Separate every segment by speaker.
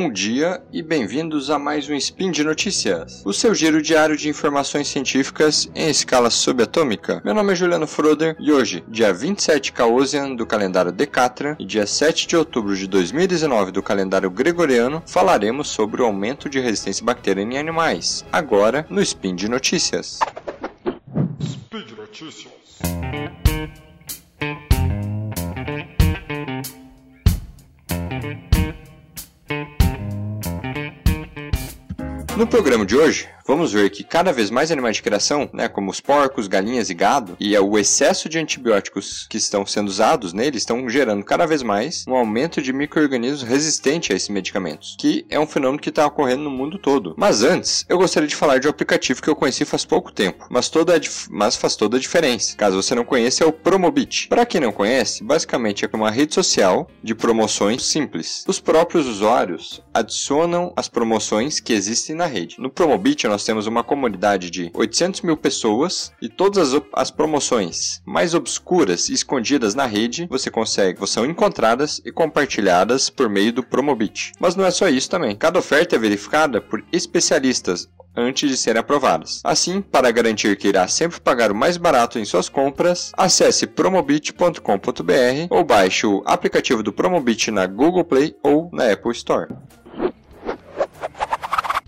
Speaker 1: Bom dia e bem-vindos a mais um Spin de Notícias, o seu giro diário de informações científicas em escala subatômica. Meu nome é Juliano Froder e hoje, dia 27 Caosian do calendário Decatran e dia 7 de outubro de 2019 do calendário Gregoriano, falaremos sobre o aumento de resistência bacteriana em animais, agora no Spin de Notícias.
Speaker 2: Speed Notícias.
Speaker 1: No programa de hoje, vamos ver que cada vez mais animais de criação, né, como os porcos, galinhas e gado, e o excesso de antibióticos que estão sendo usados neles estão gerando cada vez mais um aumento de micro-organismos resistentes a esses medicamentos, que é um fenômeno que está ocorrendo no mundo todo. Mas antes, eu gostaria de falar de um aplicativo que eu conheci faz pouco tempo, mas, toda mas faz toda a diferença. Caso você não conheça, é o Promobit. Para quem não conhece, basicamente é uma rede social de promoções simples. Os próprios usuários adicionam as promoções que existem na rede. No Promobit, nós nós temos uma comunidade de 800 mil pessoas e todas as, as promoções mais obscuras e escondidas na rede você consegue, são encontradas e compartilhadas por meio do Promobit. Mas não é só isso também. Cada oferta é verificada por especialistas antes de serem aprovadas. Assim, para garantir que irá sempre pagar o mais barato em suas compras, acesse promobit.com.br ou baixe o aplicativo do Promobit na Google Play ou na Apple Store.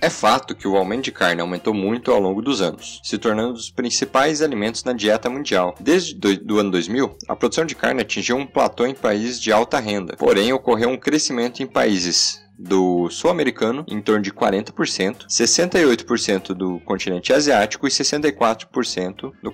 Speaker 1: É fato que o aumento de carne aumentou muito ao longo dos anos, se tornando um dos principais alimentos na dieta mundial. Desde o ano 2000, a produção de carne atingiu um platô em países de alta renda, porém ocorreu um crescimento em países do sul-americano em torno de 40%, 68% do continente asiático e 64% do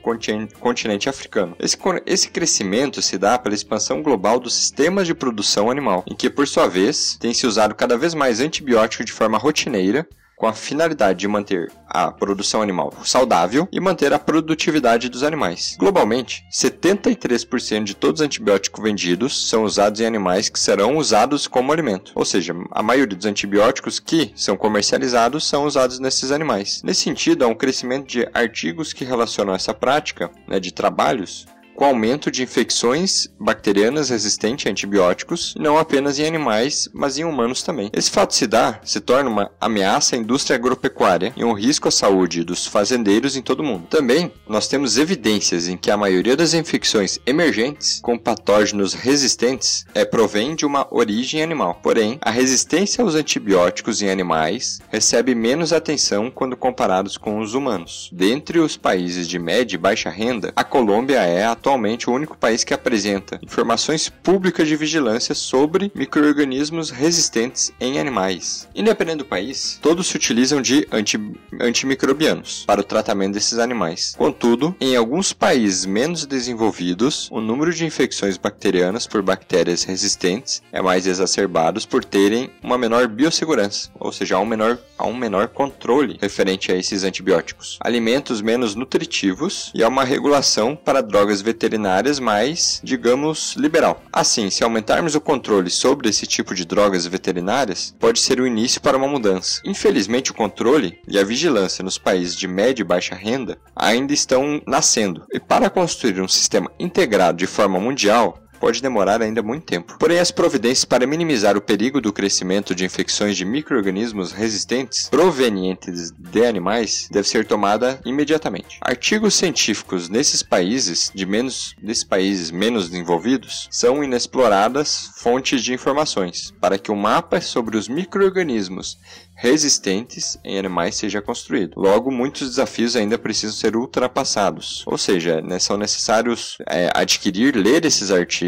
Speaker 1: continente africano. Esse, esse crescimento se dá pela expansão global dos sistemas de produção animal, em que, por sua vez, tem se usado cada vez mais antibiótico de forma rotineira com a finalidade de manter a produção animal saudável e manter a produtividade dos animais. Globalmente, 73% de todos os antibióticos vendidos são usados em animais que serão usados como alimento, ou seja, a maioria dos antibióticos que são comercializados são usados nesses animais. Nesse sentido, há um crescimento de artigos que relacionam essa prática né, de trabalhos com aumento de infecções bacterianas resistentes a antibióticos, não apenas em animais, mas em humanos também. Esse fato se dá, se torna uma ameaça à indústria agropecuária e um risco à saúde dos fazendeiros em todo o mundo. Também, nós temos evidências em que a maioria das infecções emergentes com patógenos resistentes é provém de uma origem animal. Porém, a resistência aos antibióticos em animais recebe menos atenção quando comparados com os humanos. Dentre os países de média e baixa renda, a Colômbia é a atualmente o único país que apresenta informações públicas de vigilância sobre microorganismos resistentes em animais. Independente do país, todos se utilizam de anti, antimicrobianos para o tratamento desses animais. Contudo, em alguns países menos desenvolvidos, o número de infecções bacterianas por bactérias resistentes é mais exacerbado por terem uma menor biossegurança, ou seja, há um menor, há um menor controle referente a esses antibióticos. Alimentos menos nutritivos e há uma regulação para drogas veterinárias veterinárias mais, digamos, liberal. Assim, se aumentarmos o controle sobre esse tipo de drogas veterinárias, pode ser o início para uma mudança. Infelizmente, o controle e a vigilância nos países de média e baixa renda ainda estão nascendo. E para construir um sistema integrado de forma mundial, pode demorar ainda muito tempo. Porém, as providências para minimizar o perigo do crescimento de infecções de microrganismos resistentes provenientes de animais deve ser tomada imediatamente. Artigos científicos nesses países de menos desses países menos desenvolvidos são inexploradas fontes de informações para que o um mapa sobre os microrganismos resistentes em animais seja construído. Logo, muitos desafios ainda precisam ser ultrapassados, ou seja, né, são necessários é, adquirir, ler esses artigos,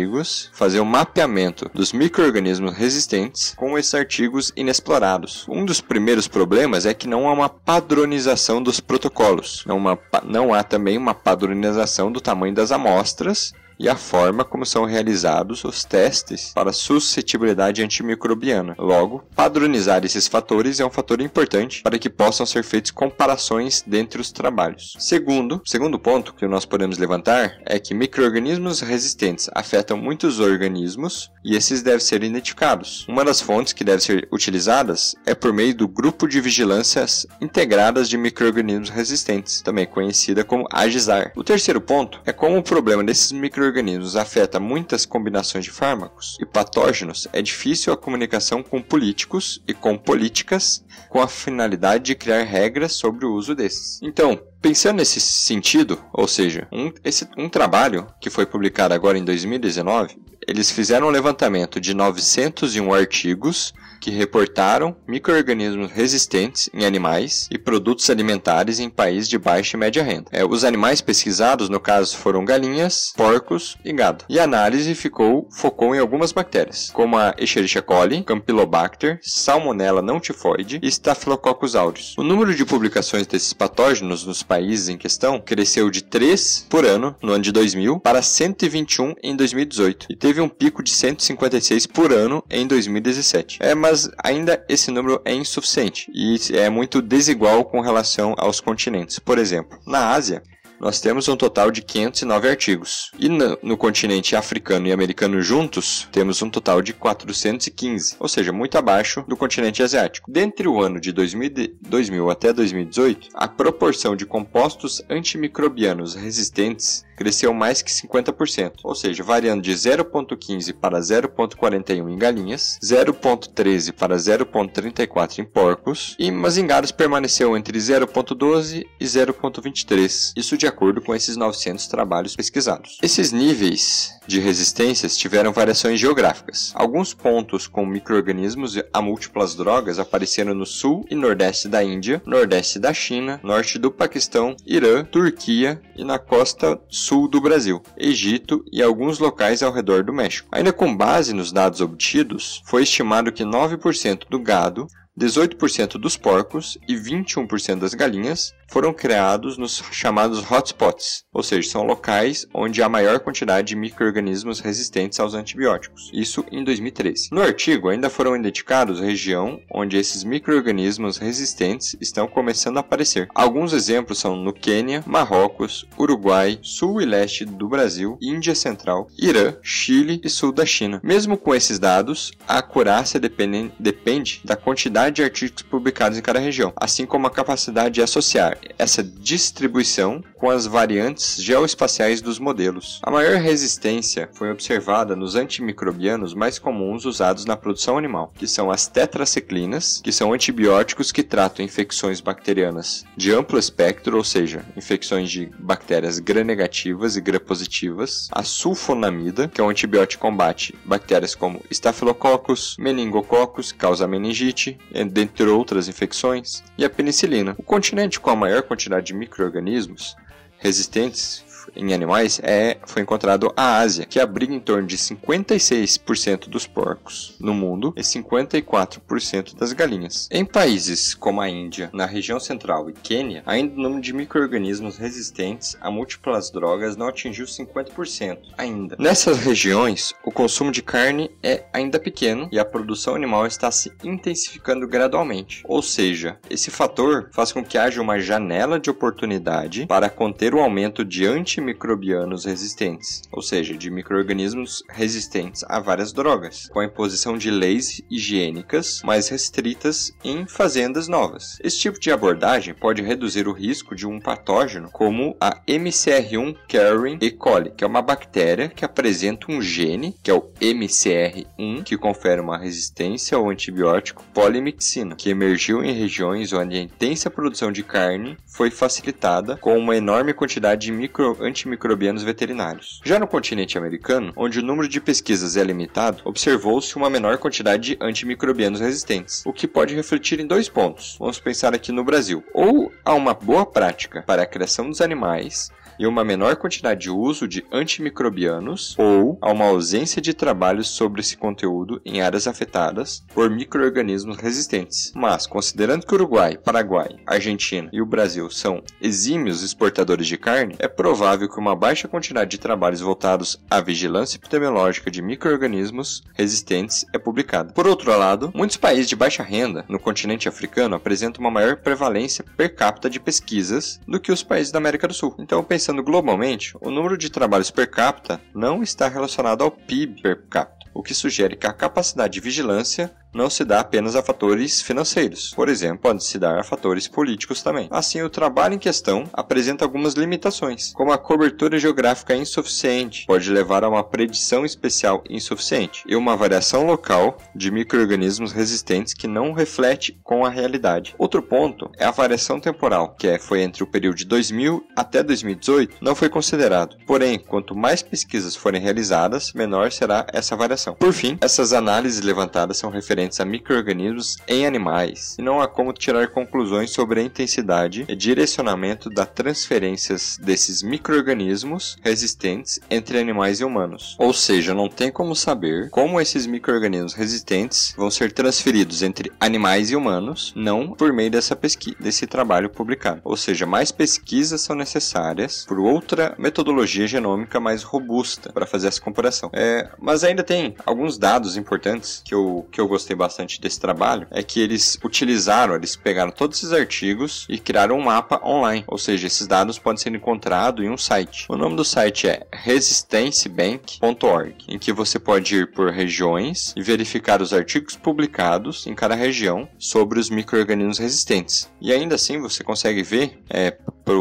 Speaker 1: fazer um mapeamento dos micro-organismos resistentes com esses artigos inexplorados. Um dos primeiros problemas é que não há uma padronização dos protocolos, não, uma, não há também uma padronização do tamanho das amostras e a forma como são realizados os testes para suscetibilidade antimicrobiana. Logo, padronizar esses fatores é um fator importante para que possam ser feitas comparações dentre os trabalhos. Segundo, segundo ponto que nós podemos levantar é que microorganismos resistentes afetam muitos organismos e esses devem ser identificados. Uma das fontes que deve ser utilizadas é por meio do Grupo de Vigilâncias Integradas de Microorganismos Resistentes, também conhecida como AGISAR. O terceiro ponto é como o problema desses microorganismos microorganismos afeta muitas combinações de fármacos e patógenos, é difícil a comunicação com políticos e com políticas com a finalidade de criar regras sobre o uso desses. Então, Pensando nesse sentido, ou seja, um, esse, um trabalho que foi publicado agora em 2019, eles fizeram um levantamento de 901 artigos que reportaram microorganismos resistentes em animais e produtos alimentares em países de baixa e média renda. É, os animais pesquisados, no caso, foram galinhas, porcos e gado. E a análise ficou, focou em algumas bactérias, como a Escherichia coli, Campylobacter, Salmonella não tifoide e Staphylococcus aureus. O número de publicações desses patógenos nos países em questão cresceu de 3 por ano no ano de 2000 para 121 em 2018 e teve um pico de 156 por ano em 2017. É, mas ainda esse número é insuficiente e é muito desigual com relação aos continentes. Por exemplo, na Ásia, nós temos um total de 509 artigos. E no, no, continente africano e americano juntos, temos um total de 415, ou seja, muito abaixo do continente asiático. Dentre o ano de 2000, 2000 até 2018, a proporção de compostos antimicrobianos resistentes cresceu mais que 50%, ou seja, variando de 0,15 para 0,41 em galinhas, 0,13 para 0,34 em porcos, e gados permaneceu entre 0,12 e 0,23, isso de acordo com esses 900 trabalhos pesquisados. Esses níveis de resistências tiveram variações geográficas. Alguns pontos com microorganismos a múltiplas drogas apareceram no sul e nordeste da Índia, nordeste da China, norte do Paquistão, Irã, Turquia e na costa sul do Brasil, Egito e alguns locais ao redor do México. Ainda com base nos dados obtidos, foi estimado que 9% do gado 18% dos porcos e 21% das galinhas foram criados nos chamados hotspots, ou seja, são locais onde há maior quantidade de microrganismos resistentes aos antibióticos. Isso em 2013. No artigo ainda foram identificados região onde esses microrganismos resistentes estão começando a aparecer. Alguns exemplos são no Quênia, Marrocos, Uruguai, sul e leste do Brasil, Índia Central, Irã, Chile e sul da China. Mesmo com esses dados, a acurácia depende, depende da quantidade de artigos publicados em cada região, assim como a capacidade de associar essa distribuição com as variantes geoespaciais dos modelos. A maior resistência foi observada nos antimicrobianos mais comuns usados na produção animal, que são as tetraciclinas, que são antibióticos que tratam infecções bacterianas de amplo espectro, ou seja, infecções de bactérias gram-negativas e gram-positivas, a sulfonamida, que é um antibiótico que combate bactérias como Staphylococcus, meningococcus, causa meningite, dentre outras infecções, e a penicilina. O continente com a maior quantidade de microorganismos resistentes em animais é, foi encontrado a Ásia, que abriga em torno de 56% dos porcos no mundo e 54% das galinhas. Em países como a Índia, na região central e Quênia, ainda o número de microorganismos resistentes a múltiplas drogas não atingiu 50% ainda. Nessas regiões, o consumo de carne é ainda pequeno e a produção animal está se intensificando gradualmente. Ou seja, esse fator faz com que haja uma janela de oportunidade para conter o aumento de anti antimicrobianos resistentes, ou seja, de microorganismos resistentes a várias drogas, com a imposição de leis higiênicas mais restritas em fazendas novas. Esse tipo de abordagem pode reduzir o risco de um patógeno como a MCR1 carrying E. coli, que é uma bactéria que apresenta um gene, que é o MCR1, que confere uma resistência ao antibiótico polimixina, que emergiu em regiões onde a intensa produção de carne foi facilitada com uma enorme quantidade de micro antimicrobianos veterinários. Já no continente americano, onde o número de pesquisas é limitado, observou-se uma menor quantidade de antimicrobianos resistentes, o que pode refletir em dois pontos. Vamos pensar aqui no Brasil. Ou há uma boa prática para a criação dos animais e uma menor quantidade de uso de antimicrobianos ou a uma ausência de trabalhos sobre esse conteúdo em áreas afetadas por microorganismos resistentes. Mas, considerando que o Uruguai, Paraguai, Argentina e o Brasil são exímios exportadores de carne, é provável que uma baixa quantidade de trabalhos voltados à vigilância epidemiológica de microorganismos resistentes é publicada. Por outro lado, muitos países de baixa renda no continente africano apresentam uma maior prevalência per capita de pesquisas do que os países da América do Sul. Então, pensando Pensando globalmente, o número de trabalhos per capita não está relacionado ao PIB per capita o que sugere que a capacidade de vigilância não se dá apenas a fatores financeiros. Por exemplo, pode se dar a fatores políticos também. Assim, o trabalho em questão apresenta algumas limitações, como a cobertura geográfica insuficiente, pode levar a uma predição especial insuficiente, e uma variação local de microorganismos resistentes que não reflete com a realidade. Outro ponto é a variação temporal, que é, foi entre o período de 2000 até 2018, não foi considerado. Porém, quanto mais pesquisas forem realizadas, menor será essa variação. Por fim, essas análises levantadas são referentes a microorganismos em animais, e não há como tirar conclusões sobre a intensidade e direcionamento das transferências desses microorganismos resistentes entre animais e humanos. Ou seja, não tem como saber como esses microorganismos resistentes vão ser transferidos entre animais e humanos, não por meio dessa pesquisa, desse trabalho publicado. Ou seja, mais pesquisas são necessárias por outra metodologia genômica mais robusta para fazer essa comparação. É, mas ainda tem alguns dados importantes que eu, que eu gostei bastante desse trabalho, é que eles utilizaram, eles pegaram todos esses artigos e criaram um mapa online, ou seja, esses dados podem ser encontrados em um site. O nome do site é resistencebank.org, em que você pode ir por regiões e verificar os artigos publicados em cada região sobre os micro-organismos resistentes. E ainda assim você consegue ver é,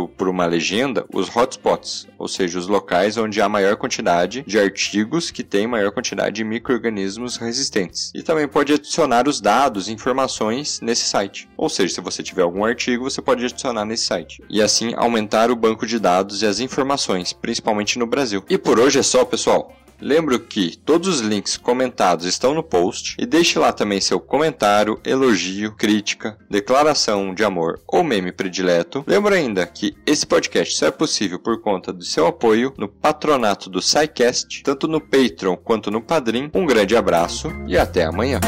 Speaker 1: por, uma legenda os hotspots, ou seja, os locais onde há maior quantidade de artigos que têm maior quantidade de micro-organismos resistentes. E também pode adicionar os dados informações nesse site. Ou seja, se você tiver algum artigo, você pode adicionar nesse site. E assim aumentar o banco de dados e as informações, principalmente no Brasil. E por hoje é só, pessoal. Lembro que todos os links comentados estão no post e deixe lá também seu comentário, elogio, crítica, declaração de amor ou meme predileto. Lembro ainda que esse podcast só é possível por conta do seu apoio no patronato do SciCast, tanto no Patreon quanto no Padrim. Um grande abraço e até amanhã.